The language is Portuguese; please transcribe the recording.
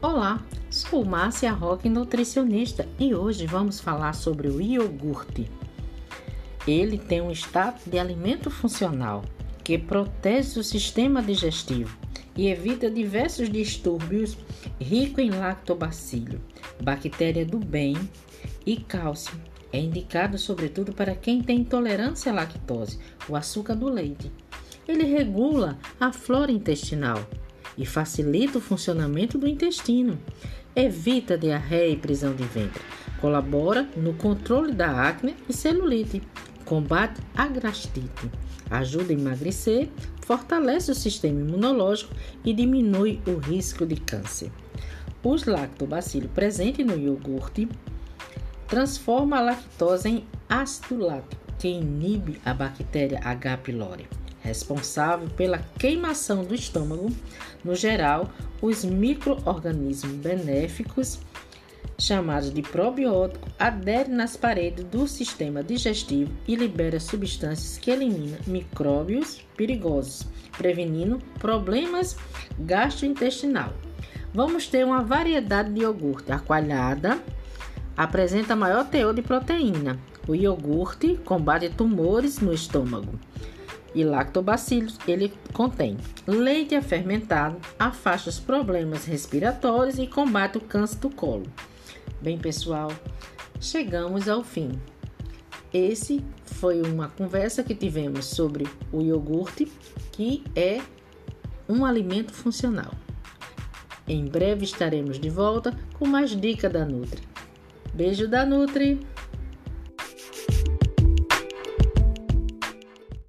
Olá, sou Márcia Roque, nutricionista, e hoje vamos falar sobre o iogurte. Ele tem um status de alimento funcional que protege o sistema digestivo e evita diversos distúrbios, rico em lactobacilo, bactéria do bem e cálcio. É indicado sobretudo para quem tem intolerância à lactose, o açúcar do leite. Ele regula a flora intestinal e facilita o funcionamento do intestino. Evita diarreia e prisão de ventre. Colabora no controle da acne e celulite. Combate a gastrite. Ajuda a emagrecer, fortalece o sistema imunológico e diminui o risco de câncer. Os lactobacilos presentes no iogurte transforma a lactose em ácido lático, que inibe a bactéria H. pylori responsável pela queimação do estômago. No geral, os microorganismos benéficos, chamados de probiótico, aderem nas paredes do sistema digestivo e liberam substâncias que eliminam micróbios perigosos, prevenindo problemas gastrointestinais. Vamos ter uma variedade de iogurte. A coalhada apresenta maior teor de proteína. O iogurte combate tumores no estômago e lactobacilos ele contém. Leite é fermentado afasta os problemas respiratórios e combate o câncer do colo. Bem, pessoal, chegamos ao fim. Esse foi uma conversa que tivemos sobre o iogurte, que é um alimento funcional. Em breve estaremos de volta com mais dicas da Nutri. Beijo da Nutri!